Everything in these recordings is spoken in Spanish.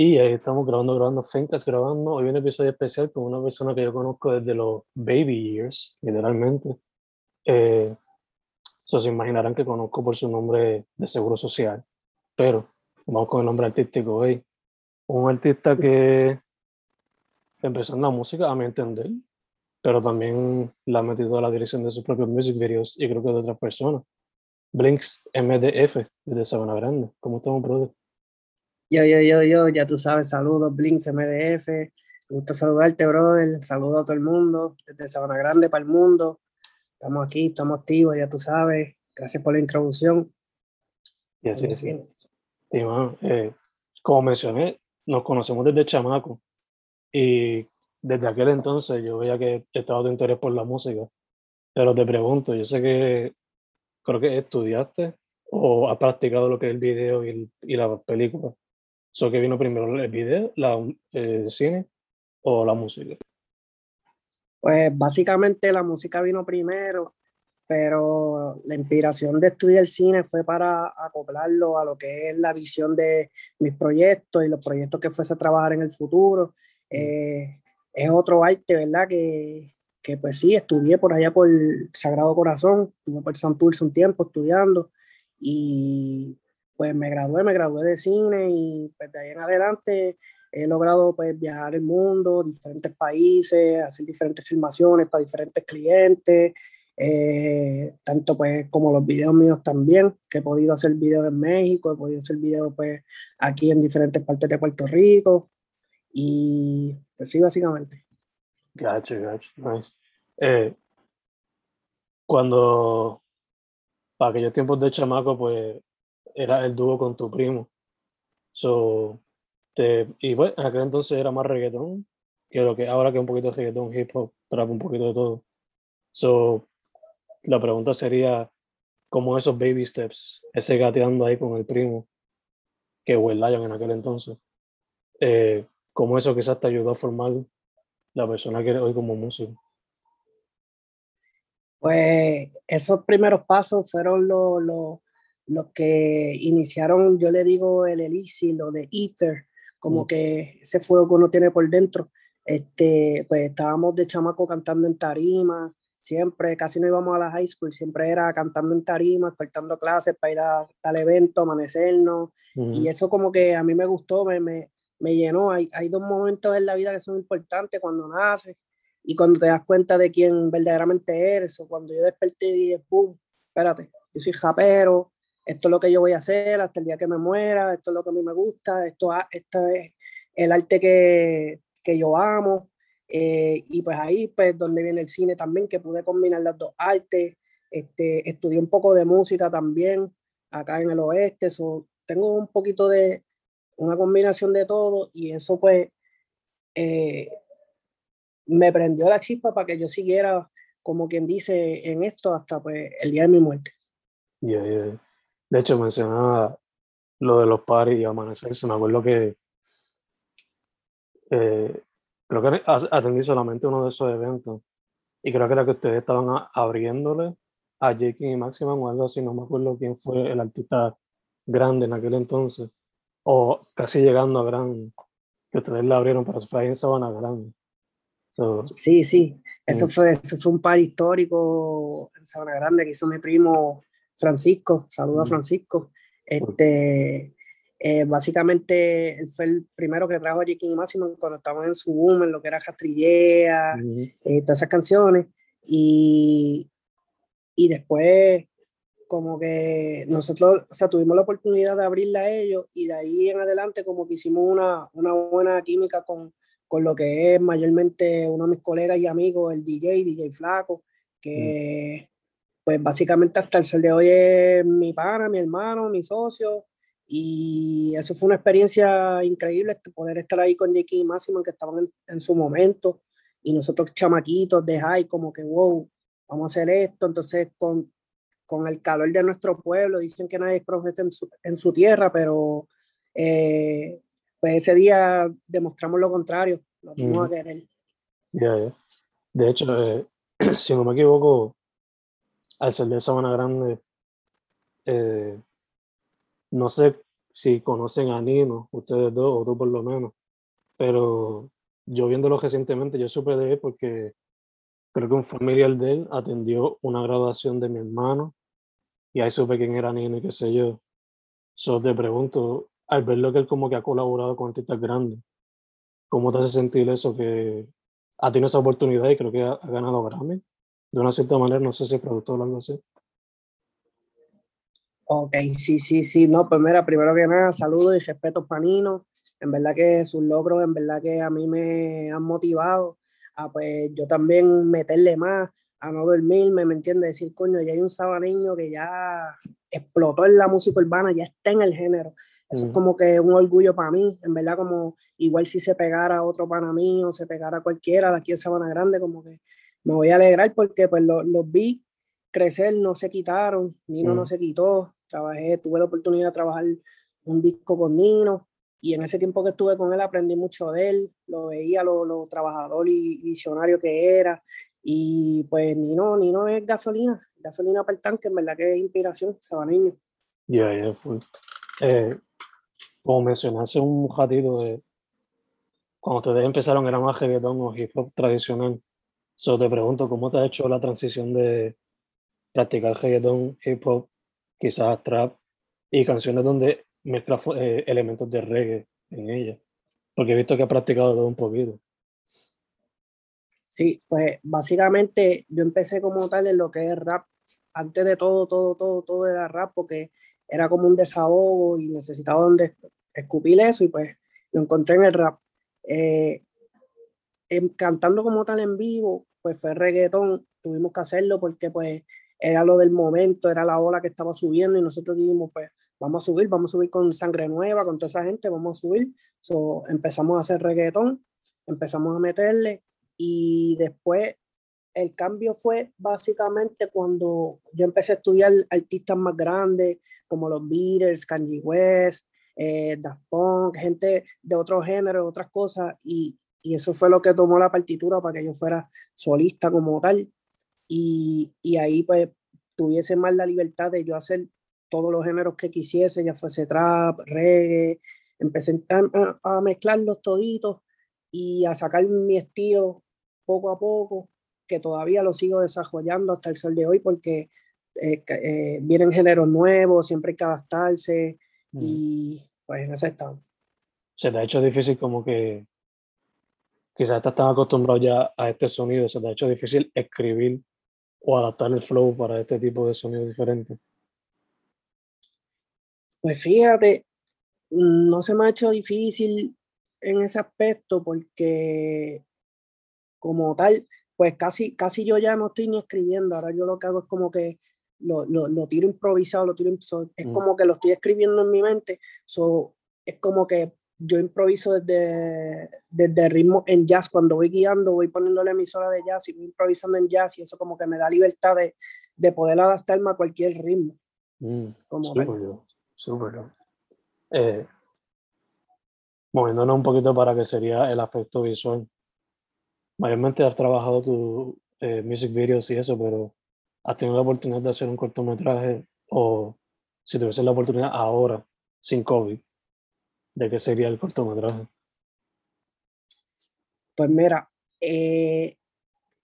Y ahí estamos grabando, grabando Fencast, grabando. Hoy un episodio especial con una persona que yo conozco desde los baby years, literalmente. Eh, so se imaginarán que conozco por su nombre de seguro social. Pero vamos con el nombre artístico hoy. Un artista que empezó en la música, a mi entender, pero también la ha metido a la dirección de sus propios music videos y creo que de otras personas. Blinks MDF, desde Sabana Grande. ¿Cómo estamos, brother? Yo, yo, yo, yo, ya tú sabes, saludos, Blinks MDF. Me gusta saludarte, brother. Saludos a todo el mundo, desde Sabana Grande para el mundo. Estamos aquí, estamos activos, ya tú sabes. Gracias por la introducción. Y así es. Y, bueno, eh, como mencioné, nos conocemos desde chamaco. Y desde aquel entonces yo veía que estaba de interés por la música. Pero te pregunto, yo sé que creo que estudiaste o has practicado lo que es el video y, el, y la película. ¿So que vino primero el video, la, el cine o la música? Pues básicamente la música vino primero, pero la inspiración de estudiar cine fue para acoplarlo a lo que es la visión de mis proyectos y los proyectos que fuese a trabajar en el futuro. Eh, es otro arte, ¿verdad? Que, que, pues sí, estudié por allá por Sagrado Corazón, estuve por Santurce un tiempo estudiando y pues me gradué, me gradué de cine y pues de ahí en adelante he logrado pues viajar el mundo, diferentes países, hacer diferentes filmaciones para diferentes clientes, eh, tanto pues como los videos míos también, que he podido hacer videos en México, he podido hacer videos pues aquí en diferentes partes de Puerto Rico y pues sí, básicamente. Gotcha, gotcha, nice. Eh, cuando, para aquellos tiempos de chamaco, pues era el dúo con tu primo. So, te, y pues, en aquel entonces era más reggaetón que lo que ahora que un poquito de reggaetón, hip hop, trap, un poquito de todo. So, la pregunta sería, ¿cómo esos baby steps, ese gateando ahí con el primo, que Will Lion en aquel entonces, eh, cómo eso quizás te ayudó a formar la persona que eres hoy como músico? Pues esos primeros pasos fueron los, los, los que iniciaron, yo le digo el elixir, lo de Ether, como Mm. que ese fuego que uno tiene por dentro. Este, pues estábamos de chamaco cantando en tarima, siempre, casi no íbamos a la high school, siempre era cantando en tarima, cortando clases para ir a tal evento, amanecernos, y eso como que a mí me gustó, me, me, me llenó. Hay, hay dos momentos en la vida que son importantes, cuando naces y cuando te das cuenta de quién verdaderamente eres, o cuando yo desperté y dije, ¡pum! Espérate, yo soy rapero, esto es lo que yo voy a hacer hasta el día que me muera, esto es lo que a mí me gusta, esto, esto es el arte que, que yo amo. Eh, y pues ahí, pues, donde viene el cine también, que pude combinar las dos artes. Este, estudié un poco de música también acá en el oeste. So, tengo un poquito de una combinación de todo y eso, pues, eh, me prendió la chispa para que yo siguiera, como quien dice, en esto hasta pues, el día de mi muerte. Yeah, yeah. De hecho, mencionaba lo de los paris y amanecerse. Me acuerdo que eh, creo que atendí solamente uno de esos eventos y creo que era que ustedes estaban abriéndole a Jake y Maximum o algo así, no me acuerdo quién fue el artista grande en aquel entonces, o casi llegando a gran, que ustedes le abrieron, para fue ahí en Sabana Grande. sí, sí, eso, mm. fue, eso fue un par histórico en Sabana Grande que hizo mi primo Francisco, saludo a. Francisco. Este, eh, básicamente él fue el primero que trajo a Jake y Máximo cuando estaban en su boom, en lo que era Castrillea, eh, todas esas canciones. Y, y después, como que nosotros, o sea, tuvimos la oportunidad de abrirla a ellos y de ahí en adelante, como que hicimos una, una buena química con, con lo que es mayormente uno de mis colegas y amigos, el DJ, DJ Flaco, que pues básicamente hasta el sol de hoy es mi pana, mi hermano, mi socio, y eso fue una experiencia increíble, poder estar ahí con Jake y Máximo, que estaban en, su momento, y nosotros chamaquitos de high, como que, wow, vamos a hacer esto. Entonces, con, con el calor de nuestro pueblo, dicen que nadie es profeta en su, en su tierra, pero eh, pues ese día demostramos lo contrario, lo vamos a querer. De hecho, eh, si no me equivoco, al ser de Sabana Grande, eh, no sé si conocen a Nino, ustedes dos, o tú por lo menos, pero yo viéndolo recientemente, yo supe de él porque creo que un familiar de él atendió una graduación de mi hermano y ahí supe quién era Nino y qué sé yo. So te pregunto, al ver lo que él como que ha colaborado con artistas grandes, ¿cómo te hace sentir eso que ha tenido esa oportunidad y creo que ha, ganado Grammy? De una cierta manera, no sé si es productor o algo así. Ok, sí, sí, sí. No, pues mira, primero que nada, saludos y respeto para Nino. En verdad que sus logros, en verdad que a mí me han motivado a pues yo también meterle más, a no dormirme, ¿me entiendes? Decir, coño, ya hay un sabaneño que ya explotó en la música urbana, ya está en el género. Eso es como que un orgullo para mí, en verdad, como igual si se pegara otro pana mío, se pegara cualquiera de aquí en Sabana Grande, como que me voy a alegrar porque pues los, los vi crecer, no se quitaron, Nino no se quitó, trabajé, tuve la oportunidad de trabajar un disco con Nino y en ese tiempo que estuve con él aprendí mucho de él, lo veía lo, lo trabajador y visionario que era y pues Nino, Nino es gasolina, gasolina para el tanque, en verdad que es inspiración, sabaneño. Ya, ya, fue. Eh, como mencionaste un ratito de cuando ustedes empezaron era más reggaetón o hip hop tradicional. Solo te pregunto, ¿cómo te ha hecho la transición de practicar reggaetón, hip hop quizás trap y canciones donde mezcla eh, elementos de reggae en ella. Porque he visto que ha practicado todo un poquito. Sí, pues básicamente yo empecé como tal en lo que es rap. Antes de todo, todo, todo, todo era rap porque era como un desahogo y necesitaba donde escupir eso y pues lo encontré en el rap. Eh, cantando como tal en vivo, pues fue reggaetón, tuvimos que hacerlo porque pues era lo del momento, era la ola que estaba subiendo y nosotros dijimos, pues vamos a subir, vamos a subir con sangre nueva, con toda esa gente, vamos a subir. So, empezamos a hacer reggaetón, empezamos a meterle y después el cambio fue básicamente cuando yo empecé a estudiar artistas más grandes como los Beatles, Kanye West, eh, Daft Punk, gente de otros géneros, otras cosas, y, y eso fue lo que tomó la partitura para que yo fuera solista como tal y, y ahí pues tuviese más la libertad de yo hacer todos los géneros que quisiese, ya fuese trap, reggae, empecé a, a mezclarlos toditos y a sacar mi estilo poco a poco, que todavía lo sigo desarrollando hasta el sol de hoy porque eh, eh, vienen géneros nuevos, siempre hay que adaptarse mm. y pues en ese estado. Se te ha hecho difícil como que quizás estás tan acostumbrado ya a este sonido, se te ha hecho difícil escribir o adaptar el flow para este tipo de sonidos diferentes? Pues fíjate, no se me ha hecho difícil en ese aspecto porque como tal, pues casi, casi yo ya no estoy ni escribiendo, ahora yo lo que hago es como que lo, lo, lo tiro improvisado, lo tiro, es mm. como que lo estoy escribiendo en mi mente, so, es como que yo improviso desde, desde ritmo en jazz, cuando voy guiando, voy poniéndole emisora de jazz y voy improvisando en jazz y eso como que me da libertad de, de poder adaptarme a cualquier ritmo. Mm, como súper, eh, moviéndonos un poquito para que sería el aspecto visual. Mayormente has trabajado tu, eh, music videos y eso, pero ¿has tenido la oportunidad de hacer un cortometraje o si tuviese la oportunidad ahora, sin COVID, de qué sería el cortometraje? Pues mira, eh,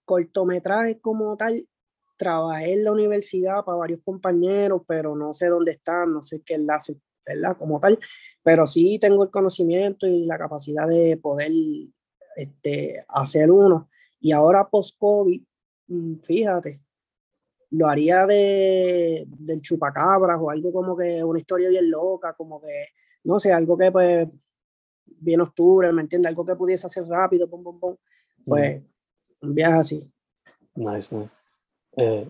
cortometraje como tal, trabajé en la universidad para varios compañeros, pero no sé dónde están, no sé qué enlace, ¿verdad? Como tal, pero sí tengo el conocimiento y la capacidad de poder este, hacer uno. Y ahora post-COVID, mm, fíjate, lo haría de, del chupacabras o algo como que una historia bien loca, como que, no sé, algo que pues, bien octubre, ¿me entiendes? Algo que pudiese hacer rápido, pum, pum, pum. Pues, un viaje así. Nice, nice. Eh,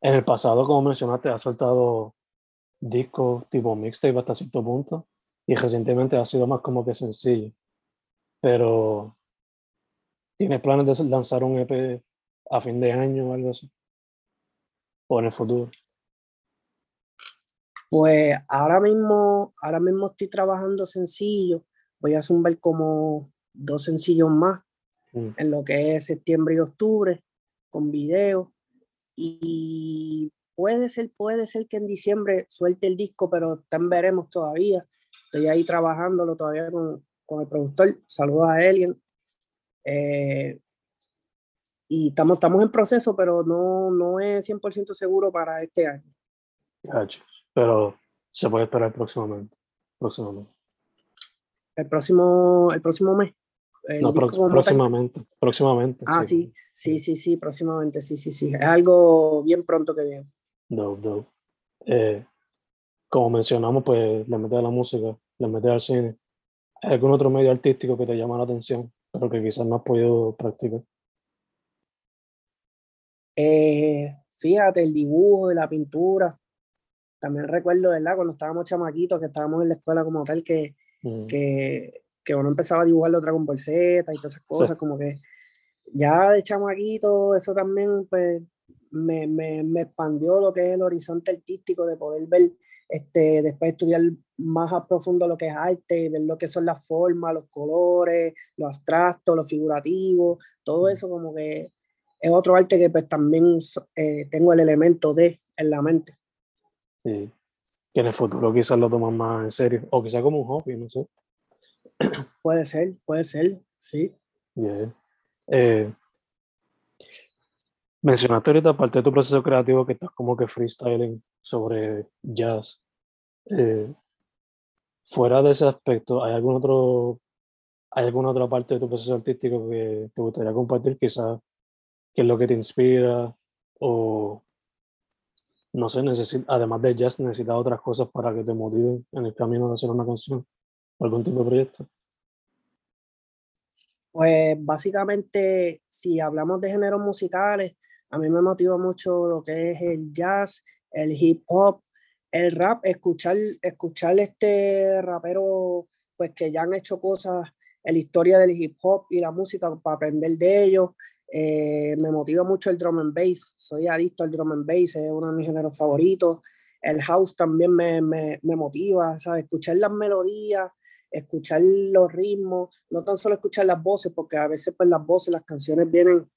en el pasado, como mencionaste, has soltado discos tipo mixtape hasta cierto punto y recientemente ha sido más como que sencillo. Pero, ¿tienes planes de lanzar un EP a fin de año o algo así? ¿O en el futuro? Pues ahora mismo, ahora mismo estoy trabajando sencillo. Voy a zumbar como dos sencillos más mm. en lo que es septiembre y octubre con video y puede ser, puede ser que en diciembre suelte el disco, pero también veremos todavía. Estoy ahí trabajándolo todavía con, con el productor. Saludos a Elian. Eh, y estamos, estamos en proceso, pero no, no es 100% seguro para este año. Pero se puede esperar próximamente. próximamente. El próximo, el próximo mes no, próximamente, próximamente. Ah, sí. sí, sí, sí, próximamente, sí, sí, sí. Es algo bien pronto que viene. No, no. Eh, como mencionamos, pues le metes a la música, le metes al cine. ¿Hay algún otro medio artístico que te llama la atención, pero que quizás no has podido practicar? Eh, fíjate, el dibujo la pintura. También recuerdo, ¿verdad? Cuando estábamos chamaquitos, que estábamos en la escuela como tal, que, mm. que que uno empezaba a dibujar la Dragon Ball Z y todas esas cosas, como que ya de chamaquito, eso también pues, me, me, me, expandió lo que es el horizonte artístico, de poder ver, este, después estudiar más a profundo lo que es arte, ver lo que son las formas, los colores, lo abstracto, lo figurativo, todo eso como que es otro arte que pues también eh, tengo el elemento de en la mente. Sí, que en el futuro quizás lo toman más en serio, o quizás como un hobby, no sé. Puede ser, puede ser, sí. Eh, mencionaste ahorita, aparte de tu proceso creativo, que estás como que freestyling sobre jazz. Eh, fuera de ese aspecto, ¿hay algún otro, hay alguna otra parte de tu proceso artístico que te gustaría compartir? Quizás, ¿qué es lo que te inspira? O, no sé, además de jazz, necesitas otras cosas para que te motiven en el camino de hacer una canción algún tipo de proyecto? Pues básicamente, si hablamos de géneros musicales, a mí me motiva mucho lo que es el jazz, el hip hop, el rap, escuchar, escuchar este rapero, pues que ya han hecho cosas la historia del hip hop y la música para aprender de ellos. Eh, me motiva mucho el drum and bass, soy adicto al drum and bass, es uno de mis géneros favoritos. El house también me, me, me motiva, ¿sabes? Escuchar las melodías, escuchar los ritmos, no tan solo escuchar las voces, porque a veces pues las voces, las canciones vienen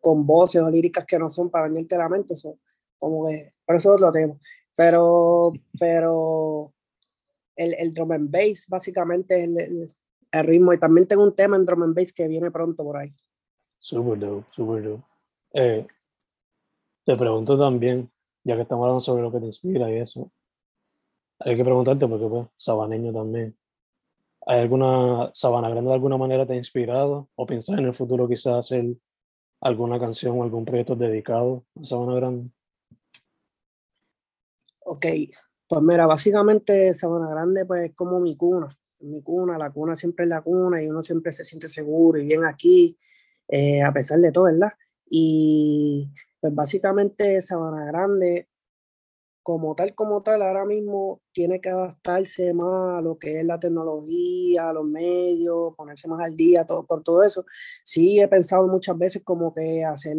con voces o líricas que no son para venirte la mente, eso, como que, por eso lo tengo. Pero, pero el, el drum and bass básicamente es el, el, ritmo y también tengo un tema en drum and bass que viene pronto por ahí. Super dope, super dope. Eh, te pregunto también, ya que estamos hablando sobre lo que te inspira y eso, hay que preguntarte porque pues, sabaneño también. ¿Hay alguna, Sabana Grande de alguna manera te ha inspirado o piensas en el futuro quizás hacer alguna canción o algún proyecto dedicado a Sabana Grande? Ok, pues mira, básicamente Sabana Grande pues es como mi cuna, mi cuna, la cuna siempre es la cuna y uno siempre se siente seguro y bien aquí, eh, a pesar de todo, ¿verdad? Y pues básicamente Sabana Grande como tal, como tal, ahora mismo tiene que adaptarse más a lo que es la tecnología, a los medios, ponerse más al día todo, por todo eso. Sí, he pensado muchas veces como que hacer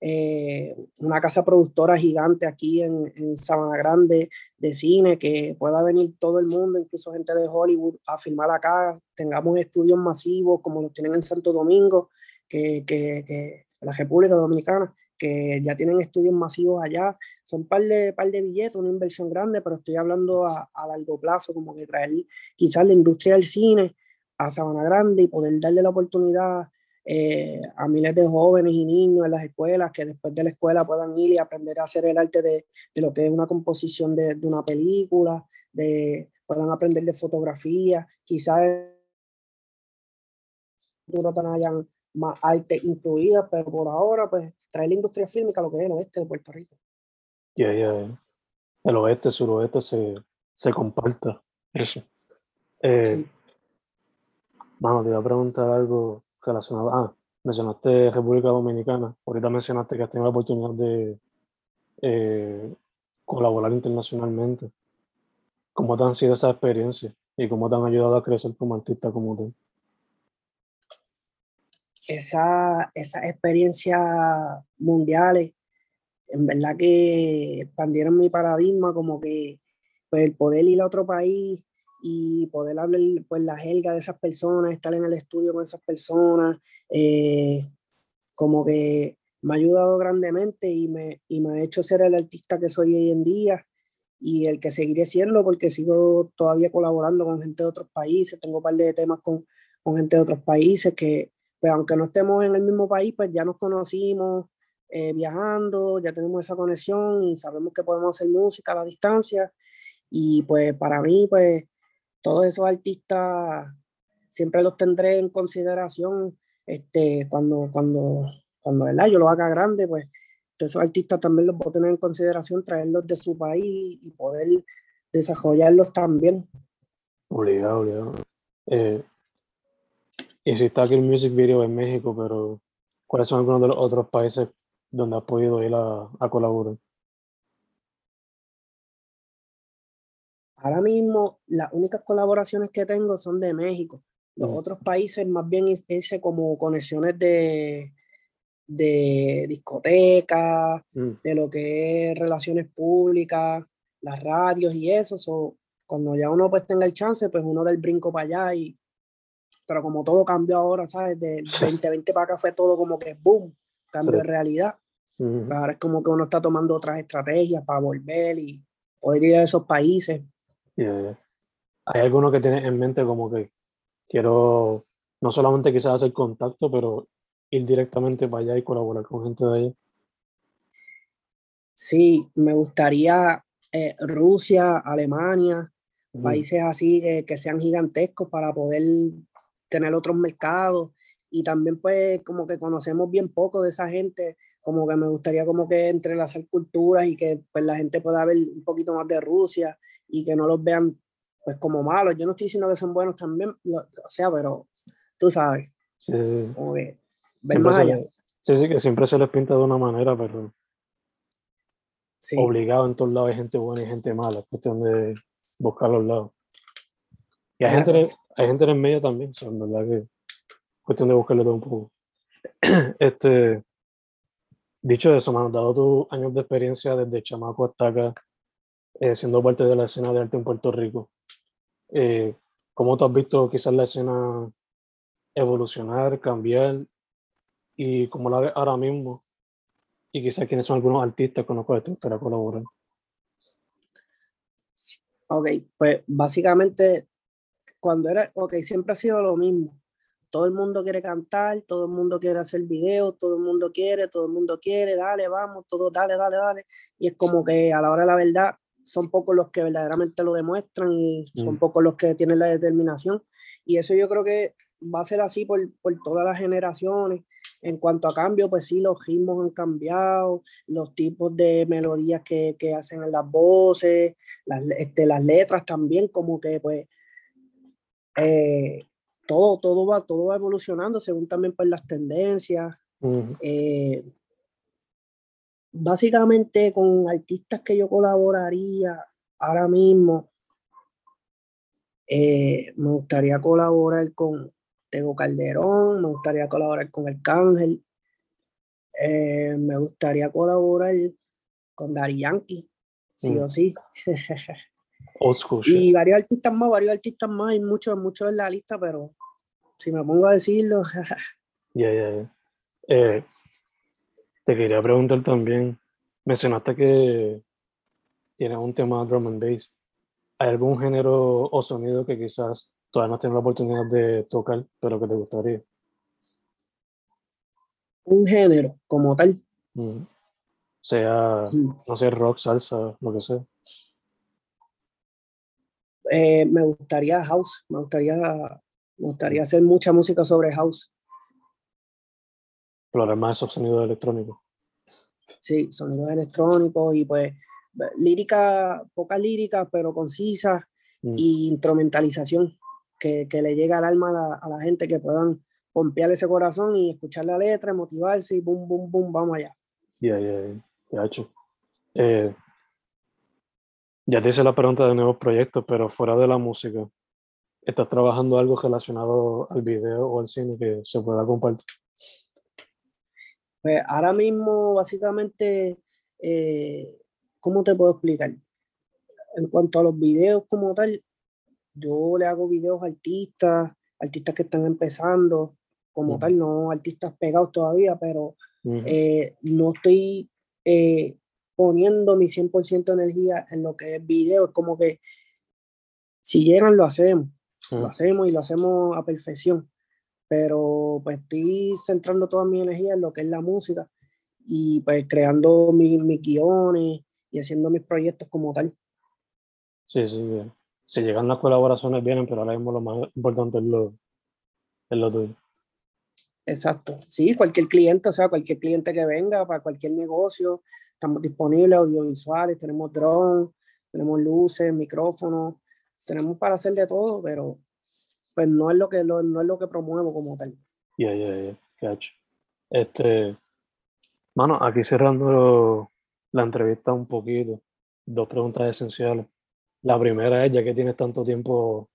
eh, una casa productora gigante aquí en, en Sabana Grande de cine, que pueda venir todo el mundo, incluso gente de Hollywood, a filmar acá, tengamos estudios masivos como los tienen en Santo Domingo, que, que, que la República Dominicana, que ya tienen estudios masivos allá. Son par de, par de billetes, una inversión grande, pero estoy hablando a, a largo plazo, como que traer quizás la industria del cine a Sabana Grande y poder darle la oportunidad eh, a miles de jóvenes y niños en las escuelas que después de la escuela puedan ir y aprender a hacer el arte de, de lo que es una composición de, de, una película, de, puedan aprender de fotografía, quizás no hayan más arte incluida, pero por ahora, pues, traer la industria fílmica a lo que es el oeste de Puerto Rico. Ya, ya, El oeste, suroeste se, se comparta eso. Eh, Mano, te iba a preguntar algo relacionado. Ah, mencionaste República Dominicana. Ahorita mencionaste que has tenido la oportunidad de eh, colaborar internacionalmente. ¿Cómo te han sido esas experiencias y cómo te han ayudado a crecer como artista como tú? Esa, esas experiencias mundiales, en verdad que expandieron mi paradigma, como que pues, el poder ir a otro país y poder hablar pues la jerga de esas personas, estar en el estudio con esas personas, eh, como que me ha ayudado grandemente y me, y me ha hecho ser el artista que soy hoy en día y el que seguiré siendo porque sigo todavía colaborando con gente de otros países, tengo un par de temas con, con gente de otros países que, pues aunque no estemos en el mismo país, pues ya nos conocimos eh, viajando, ya tenemos esa conexión y sabemos que podemos hacer música a la distancia y pues para mí, pues todos esos artistas siempre los tendré en consideración este, cuando, cuando, cuando ¿verdad? yo lo haga grande, pues esos artistas también los voy a tener en consideración, traerlos de su país y poder desarrollarlos también. Obligado, obligado. Eh, y si está aquí el music video en México, pero ¿cuáles son algunos de los otros países donde has podido ir a, a colaborar? Ahora mismo las únicas colaboraciones que tengo son de México. Los otros países más bien es, como conexiones de, de discotecas, mm. de lo que es relaciones públicas, las radios y eso. So, cuando ya uno pues tenga el chance, pues uno da el brinco para allá y pero como todo cambió ahora, ¿sabes? Del 2020 para acá fue todo como que boom, cambio de realidad. Ahora es como que uno está tomando otras estrategias para volver y poder ir a esos países. ¿Hay alguno que tienes en mente como que quiero no solamente quizás hacer contacto, pero ir directamente para allá y colaborar con gente de allá? Sí, me gustaría eh, Rusia, Alemania, países así que sean gigantescos para poder tener otros mercados y también pues como que conocemos bien poco de esa gente, como que me gustaría como que entrelazar culturas y que pues la gente pueda ver un poquito más de Rusia y que no los vean pues como malos. Yo no estoy diciendo que son buenos también, o sea, pero tú sabes. Sí, sí, sí. sí, sí, que siempre se les pinta de una manera, pero obligado en todos lados hay gente buena y gente mala. Es cuestión de buscar los lados. Y hay, gente, hay gente en el medio también, o en verdad que es cuestión de buscarle todo un poco. este, dicho eso, me dado tus años de experiencia desde chamaco hasta acá, eh, siendo parte de la escena de arte en Puerto Rico. Eh, ¿Cómo tú has visto quizás la escena evolucionar, cambiar y cómo la ves ahora mismo? Y quizás quiénes son algunos artistas con los cuales te gustaría colaborar. Ok, pues básicamente cuando era, ok, siempre ha sido lo mismo. Todo el mundo quiere cantar, todo el mundo quiere hacer videos, todo el mundo quiere, todo el mundo quiere, dale, vamos, todo, dale, dale, dale. Y es como que a la hora de la verdad son pocos los que verdaderamente lo demuestran y son mm. pocos los que tienen la determinación. Y eso yo creo que va a ser así por, por todas las generaciones. En cuanto a cambio, pues sí, los ritmos han cambiado, los tipos de melodías que, que hacen en las voces, las, este, las letras también, como que pues eh, todo, todo, va, todo va evolucionando según también pues las tendencias. eh, básicamente con artistas que yo colaboraría ahora mismo, eh, me gustaría colaborar con Tego Calderón, me gustaría colaborar con El Cángel, eh, me gustaría colaborar con Dari Yankee, sí o sí. y varios artistas más, varios artistas más, hay muchos, muchos en la lista, pero si me pongo a decirlo. Ya, ya, ya. Eh, Te quería preguntar también, mencionaste que tienes un tema drum and bass. ¿Hay algún género o sonido que quizás todavía no has tenido la oportunidad de tocar, pero que te gustaría? Un género como tal. Mm. Sea, Mm. no sé, rock, salsa, lo que sea. Eh, me gustaría house, me gustaría, me gustaría hacer mucha música sobre house. Explorar más esos sonidos electrónicos. Sí, sonidos electrónicos y pues lírica, poca lírica, pero concisa Mm. y instrumentalización que, que le llega al alma a la, a la gente, que puedan pompear ese corazón y escuchar la letra, motivarse y boom, boom, boom, vamos allá. Ya, ya, ya, ya hecho. Eh, ya te hice la pregunta de nuevos proyectos, pero fuera de la música, ¿estás trabajando algo relacionado al video o al cine que se pueda compartir? Pues ahora mismo, básicamente, eh, ¿cómo te puedo explicar? En cuanto a los videos como tal, yo le hago videos a artistas, artistas que están empezando, como tal, no artistas pegados todavía, pero eh, no estoy eh, poniendo mi 100% energía en lo que es video, es como que si llegan lo hacemos, lo hacemos y lo hacemos a perfección, pero pues estoy centrando toda mi energía en lo que es la música y pues creando mi- mis guiones y haciendo mis proyectos como tal. Sí, sí, bien. Si llegan las colaboraciones, vienen, pero ahora mismo lo más importante es lo, es lo tuyo. Exacto. Sí, cualquier cliente, o sea, cualquier cliente que venga para cualquier negocio, estamos disponibles, audiovisuales, tenemos drones, tenemos luces, micrófonos, tenemos para hacer de todo, pero pues no es lo que no es lo que promuevo como tal. Ya, ya, ya, cacho. Este, mano, aquí cerrando la entrevista un poquito, dos preguntas esenciales. La primera es, ya que tienes tanto tiempo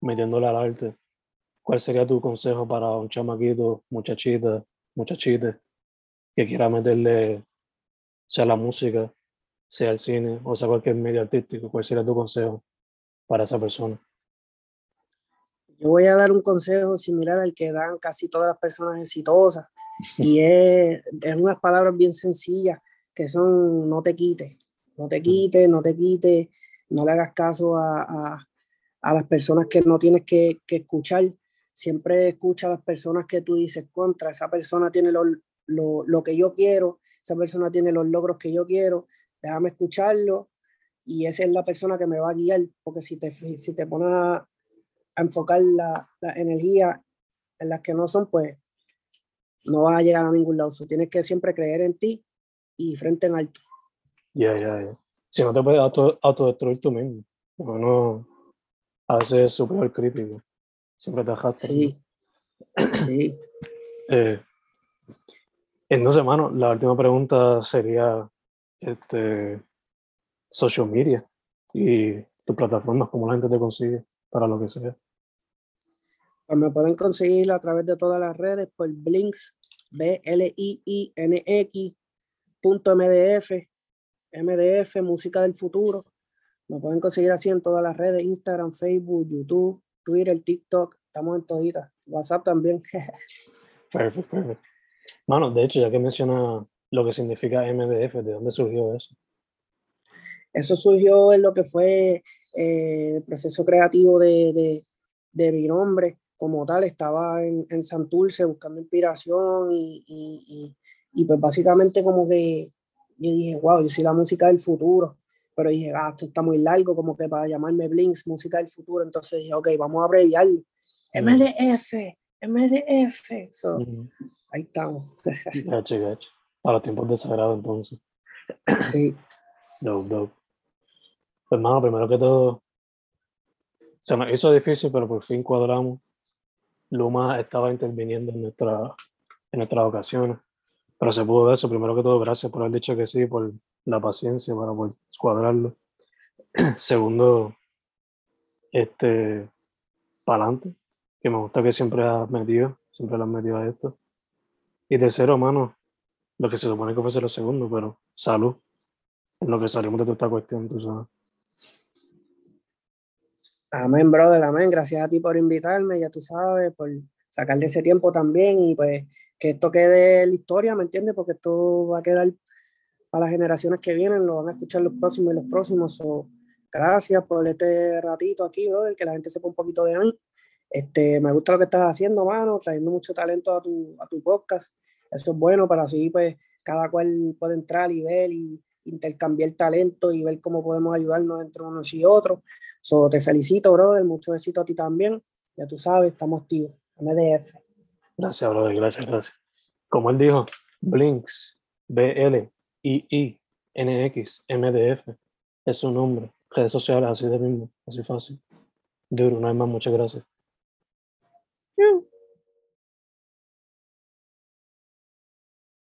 metiéndole al arte, ¿cuál sería tu consejo para un chamaquito, muchachita, muchachita, que quiera meterle, sea la música, sea el cine, o sea cualquier medio artístico? ¿Cuál sería tu consejo para esa persona? Yo voy a dar un consejo similar al que dan casi todas las personas exitosas y es, es unas palabras bien sencillas que son no te quites, no te quites, no te quites, no le hagas caso a, a- a las personas que no tienes que, que escuchar. Siempre escucha a las personas que tú dices contra, esa persona tiene lo, lo, lo que yo quiero, esa persona tiene los logros que yo quiero, déjame escucharlo y esa es la persona que me va a guiar, porque si te, si te pones a, a enfocar la, la energía en las que no son, pues no vas a llegar a ningún lado. So, tienes que siempre creer en ti y frente en alto. Ya, ya, ya. Si no te puedes auto, autodestruir tú mismo. Uno a veces es su peor crítico. Siempre te arrastra. Sí, sí. Eh, entonces, mano, la última pregunta sería este, social media y tus plataformas, cómo la gente te consigue para lo que sea. Pues me pueden conseguir a través de todas las redes por Blinks, B-L-I-I-N-X, punto MDF, MDF, Música del Futuro. Me pueden conseguir así en todas las redes, Instagram, Facebook, YouTube, Twitter, TikTok, estamos en toditas. WhatsApp también. Perfecto, perfecto. Mano, de hecho, ya que menciona lo que significa MDF, ¿de dónde surgió eso? Eso surgió en lo que fue eh, el proceso creativo de, de, de mi nombre como tal. Estaba en, en Santurce buscando inspiración y, y, y, y pues básicamente como que yo dije, wow, yo soy la música del futuro. Pero dije, ah, esto está muy largo como que para llamarme Blinks, música del futuro. Entonces dije, ok, vamos a abreviarlo. MDF, MDF. So. Ahí estamos. Gacho, gacho. Para los tiempos de sagrado, entonces. sí, Dope, dope. Pues, mano, primero que todo, se nos hizo difícil, pero por fin cuadramos. Luma estaba interviniendo en, nuestra, en nuestras ocasiones, pero se pudo ver eso. Primero que todo, gracias por haber dicho que sí, por la paciencia para poder cuadrarlo. Segundo, este, para adelante, que me gusta que siempre has metido, siempre le has metido a esto. Y tercero, mano, lo que se supone que fuese lo segundo, pero salud en lo que salimos de toda esta cuestión, tú sabes. Amén, brother, amén. Gracias a ti por invitarme, ya tú sabes, por sacarle ese tiempo también y pues que esto quede la historia, ¿me entiendes? Porque esto va a quedar para las generaciones que vienen, lo van a escuchar los próximos y los próximos. gracias por este ratito aquí, brother, que la gente sepa un poquito de mí. Este, me gusta lo que estás haciendo, mano, trayendo mucho talento a tu, a tu podcast. Eso es bueno para así, pues, cada cual puede entrar y ver y intercambiar talento y ver cómo podemos ayudarnos entre unos y otros. So, te felicito, brother. Mucho éxito a ti también. Ya tú sabes, estamos activos. MDF. Gracias, brother. Gracias, gracias. Como él dijo, Blinks, B-L, I-I, N-X, MDF. Es su nombre. Redes sociales, así de mismo. Así fácil. Duro, no hay más. Muchas gracias. Woo.